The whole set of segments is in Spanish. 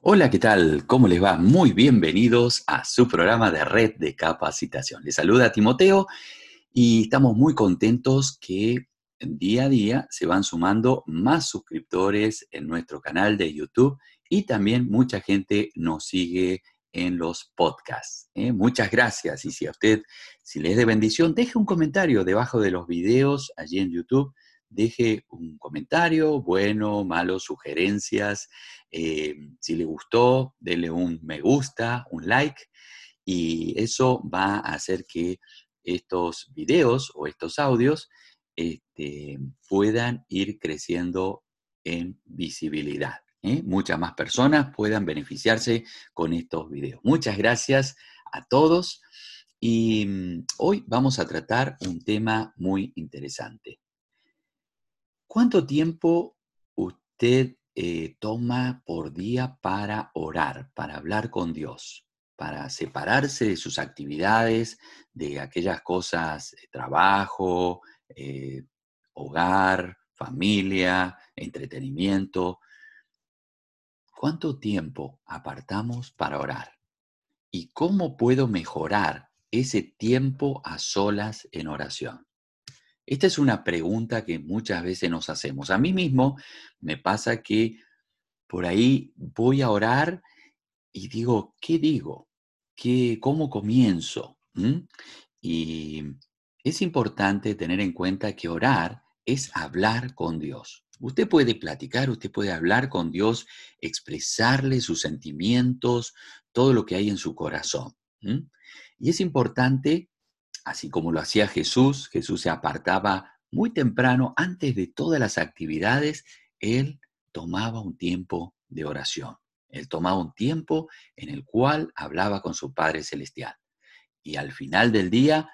Hola, ¿qué tal? ¿Cómo les va? Muy bienvenidos a su programa de red de capacitación. Les saluda Timoteo y estamos muy contentos que día a día se van sumando más suscriptores en nuestro canal de YouTube y también mucha gente nos sigue en los podcasts. ¿eh? Muchas gracias y si a usted, si le es de bendición, deje un comentario debajo de los videos allí en YouTube deje un comentario, bueno, malo, sugerencias. Eh, si le gustó, dele un me gusta, un like, y eso va a hacer que estos videos o estos audios este, puedan ir creciendo en visibilidad. ¿eh? Muchas más personas puedan beneficiarse con estos videos. Muchas gracias a todos y mm, hoy vamos a tratar un tema muy interesante. ¿Cuánto tiempo usted eh, toma por día para orar, para hablar con Dios, para separarse de sus actividades, de aquellas cosas, eh, trabajo, eh, hogar, familia, entretenimiento? ¿Cuánto tiempo apartamos para orar? ¿Y cómo puedo mejorar ese tiempo a solas en oración? Esta es una pregunta que muchas veces nos hacemos. A mí mismo me pasa que por ahí voy a orar y digo, ¿qué digo? ¿Qué, ¿Cómo comienzo? ¿Mm? Y es importante tener en cuenta que orar es hablar con Dios. Usted puede platicar, usted puede hablar con Dios, expresarle sus sentimientos, todo lo que hay en su corazón. Y es importante así como lo hacía Jesús, Jesús se apartaba muy temprano, antes de todas las actividades, él tomaba un tiempo de oración. Él tomaba un tiempo en el cual hablaba con su Padre Celestial. Y al final del día,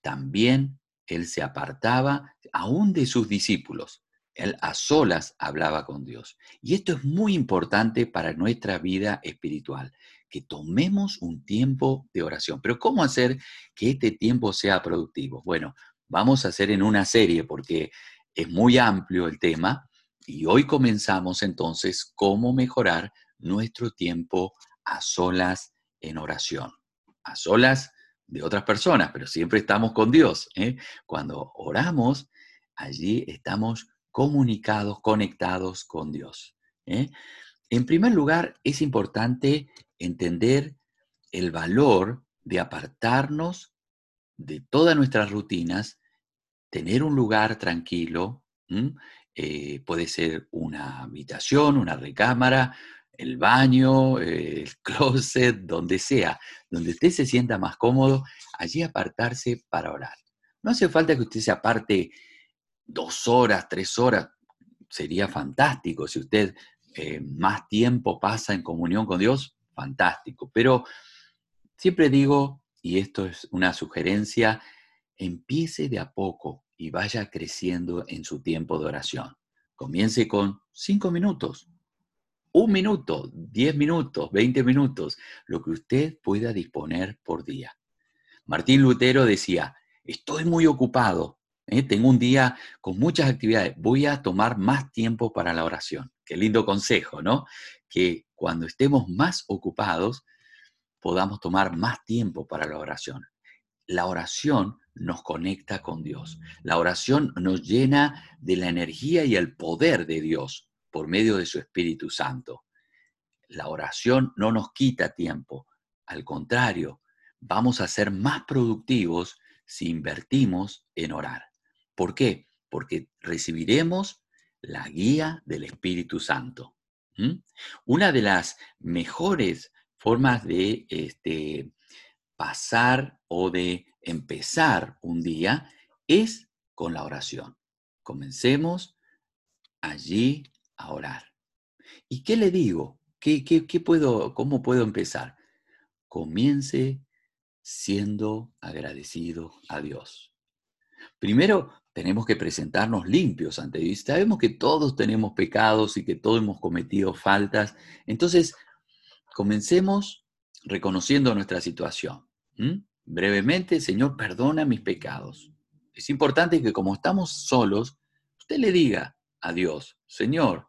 también él se apartaba aún de sus discípulos. Él a solas hablaba con Dios. Y esto es muy importante para nuestra vida espiritual que tomemos un tiempo de oración. Pero ¿cómo hacer que este tiempo sea productivo? Bueno, vamos a hacer en una serie porque es muy amplio el tema y hoy comenzamos entonces cómo mejorar nuestro tiempo a solas en oración. A solas de otras personas, pero siempre estamos con Dios. ¿eh? Cuando oramos, allí estamos comunicados, conectados con Dios. ¿eh? En primer lugar, es importante entender el valor de apartarnos de todas nuestras rutinas, tener un lugar tranquilo, eh, puede ser una habitación, una recámara, el baño, el closet, donde sea, donde usted se sienta más cómodo, allí apartarse para orar. No hace falta que usted se aparte dos horas, tres horas, sería fantástico si usted eh, más tiempo pasa en comunión con Dios, fantástico. Pero siempre digo, y esto es una sugerencia, empiece de a poco y vaya creciendo en su tiempo de oración. Comience con cinco minutos, un minuto, diez minutos, veinte minutos, lo que usted pueda disponer por día. Martín Lutero decía, estoy muy ocupado, ¿eh? tengo un día con muchas actividades, voy a tomar más tiempo para la oración. Qué lindo consejo, ¿no? Que cuando estemos más ocupados, podamos tomar más tiempo para la oración. La oración nos conecta con Dios. La oración nos llena de la energía y el poder de Dios por medio de su Espíritu Santo. La oración no nos quita tiempo. Al contrario, vamos a ser más productivos si invertimos en orar. ¿Por qué? Porque recibiremos la guía del Espíritu Santo. Una de las mejores formas de este, pasar o de empezar un día es con la oración. Comencemos allí a orar. ¿Y qué le digo? ¿Qué, qué puedo, ¿Cómo puedo empezar? Comience siendo agradecido a Dios. Primero, tenemos que presentarnos limpios ante Dios. Sabemos que todos tenemos pecados y que todos hemos cometido faltas. Entonces, comencemos reconociendo nuestra situación. Brevemente, Señor, perdona mis pecados. Es importante que como estamos solos, usted le diga a Dios, Señor,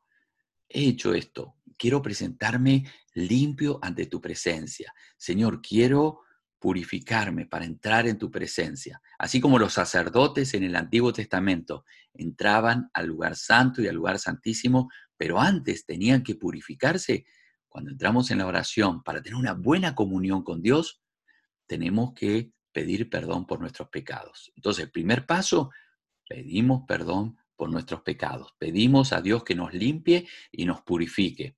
he hecho esto, quiero presentarme limpio ante tu presencia. Señor, quiero purificarme para entrar en tu presencia. Así como los sacerdotes en el Antiguo Testamento entraban al lugar santo y al lugar santísimo, pero antes tenían que purificarse. Cuando entramos en la oración para tener una buena comunión con Dios, tenemos que pedir perdón por nuestros pecados. Entonces, el primer paso, pedimos perdón por nuestros pecados. Pedimos a Dios que nos limpie y nos purifique.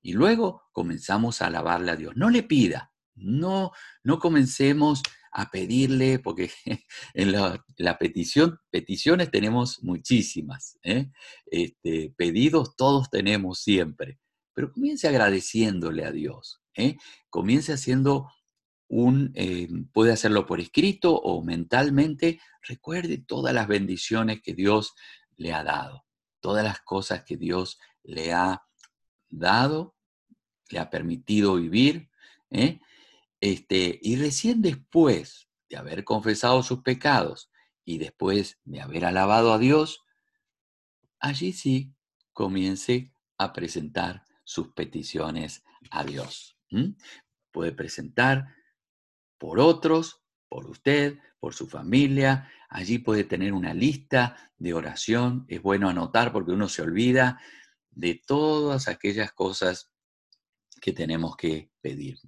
Y luego comenzamos a alabarle a Dios. No le pida, no, no comencemos a pedirle, porque en la, petición, peticiones tenemos muchísimas, ¿eh? este, pedidos todos tenemos siempre, pero comience agradeciéndole a Dios, ¿eh? comience haciendo un, eh, puede hacerlo por escrito o mentalmente, recuerde todas las bendiciones que Dios le ha dado, todas las cosas que Dios le ha dado, le ha permitido vivir, ¿eh? Este, y recién después de haber confesado sus pecados y después de haber alabado a Dios, allí sí comience a presentar sus peticiones a Dios. Puede presentar por otros, por usted, por su familia. Allí puede tener una lista de oración. Es bueno anotar porque uno se olvida de todas aquellas cosas que tenemos que pedir.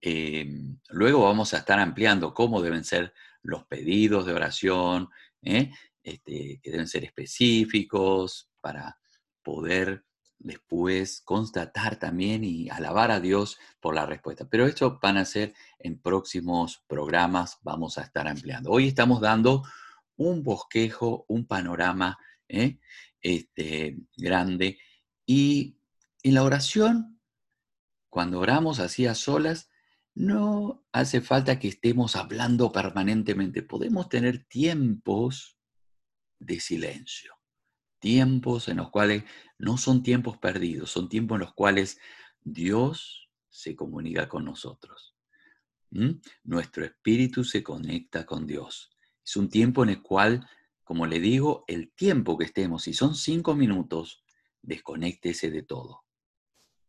Em, luego vamos a estar ampliando cómo deben ser los pedidos de oración, ¿eh? este, que deben ser específicos para poder después constatar también y alabar a Dios por la respuesta. Pero esto van a ser en próximos programas, vamos a estar ampliando. Hoy estamos dando un bosquejo, un panorama ¿eh? este, grande y en la oración, cuando oramos así a solas, no hace falta que estemos hablando permanentemente, podemos tener tiempos de silencio tiempos en los cuales no son tiempos perdidos, son tiempos en los cuales Dios se comunica con nosotros. Nuestro espíritu se conecta con Dios. Es un tiempo en el cual, como le digo, el tiempo que estemos, si son cinco minutos, desconéctese de todo.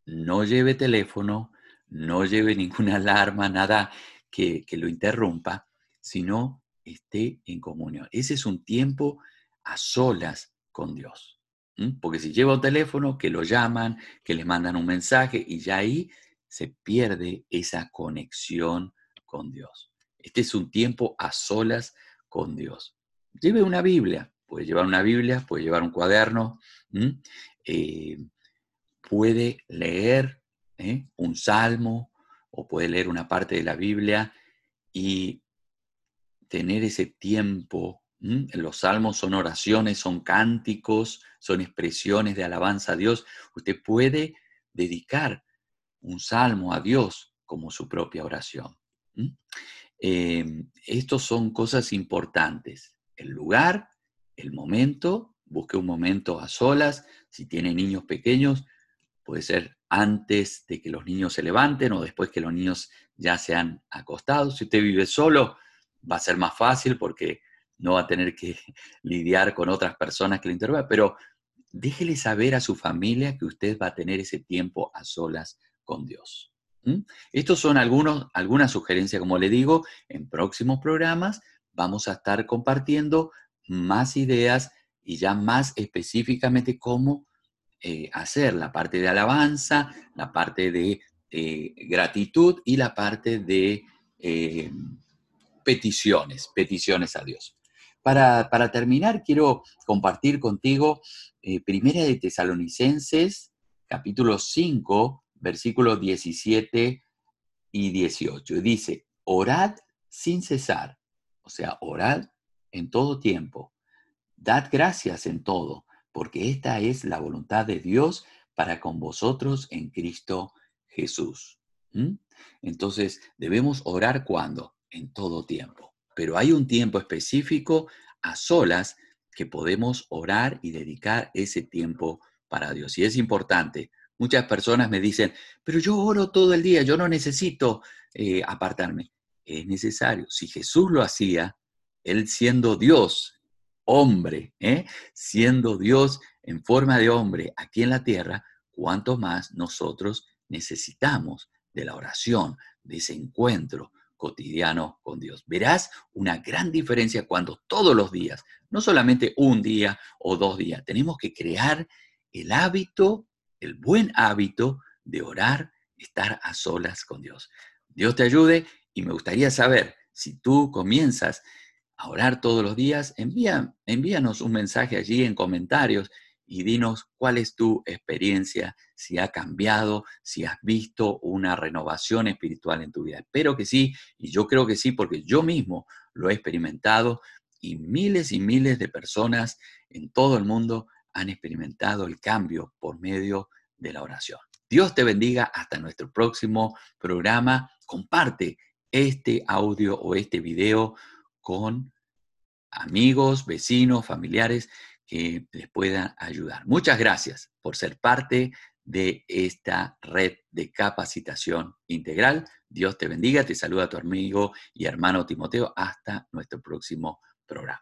No lleve teléfono, no lleve ninguna alarma, nada que, que lo interrumpa, sino esté en comunión. Ese es un tiempo a solas con Dios. Porque si lleva un teléfono, que lo llaman, que les mandan un mensaje y ya ahí se pierde esa conexión con Dios. Este es un tiempo a solas con Dios. Lleve una Biblia, puede llevar una Biblia, puede llevar un cuaderno, eh, puede leer ¿eh? un salmo o puede leer una parte de la Biblia y tener ese tiempo los salmos son oraciones, son cánticos, son expresiones de alabanza a Dios. Usted puede dedicar un salmo a Dios como su propia oración. Em, estos son cosas importantes. El lugar, el momento, busque un momento a solas. Si tiene niños pequeños, puede ser antes de que los niños se levanten o después que los niños ya se han acostado. Si usted vive solo, va a ser más fácil porque no va a tener que lidiar con otras personas que le interrogan, pero déjele saber a su familia que usted va a tener ese tiempo a solas con Dios. Estos son algunos, algunas sugerencias, como le digo, en próximos programas vamos a estar compartiendo más ideas y ya más específicamente cómo eh, hacer la parte de alabanza, la parte de eh, gratitud y la parte de eh, peticiones, peticiones a Dios. Para, terminar, quiero compartir contigo Primera de Tesalonicenses, capítulo 5, versículos 17 y 18. Dice, orad sin cesar, o sea, orad en todo tiempo, dad gracias en todo, porque esta es la voluntad de Dios para con vosotros en Cristo Jesús. Entonces, debemos orar cuando? En todo tiempo pero hay un tiempo específico a solas que podemos orar y dedicar ese tiempo para Dios. Y es importante. Muchas personas me dicen, pero yo oro todo el día, yo no necesito eh, apartarme. Es necesario. Si Jesús lo hacía, Él siendo Dios, hombre, ¿eh? siendo Dios en forma de hombre aquí en la tierra, cuanto más nosotros necesitamos de la oración, de ese encuentro cotidiano con Dios. Verás una gran diferencia cuando todos los días, no solamente un día o dos días, tenemos que crear el hábito, el buen hábito de orar, estar a solas con Dios. Dios te ayude y me gustaría saber si tú comienzas orar todos los días, envía, envíanos un mensaje allí en comentarios y dinos cuál es tu experiencia, si ha cambiado, si has visto una renovación espiritual en tu vida. Espero que sí, y yo creo que sí, porque yo mismo lo he experimentado y miles y miles de personas en todo el mundo han experimentado el cambio por medio de la oración. Dios te bendiga hasta nuestro próximo programa. Comparte este audio o este video con amigos, vecinos, familiares que les puedan ayudar. Muchas gracias por ser parte de esta red de capacitación integral. Dios te bendiga, te saluda tu amigo y hermano Timoteo. Hasta nuestro próximo programa.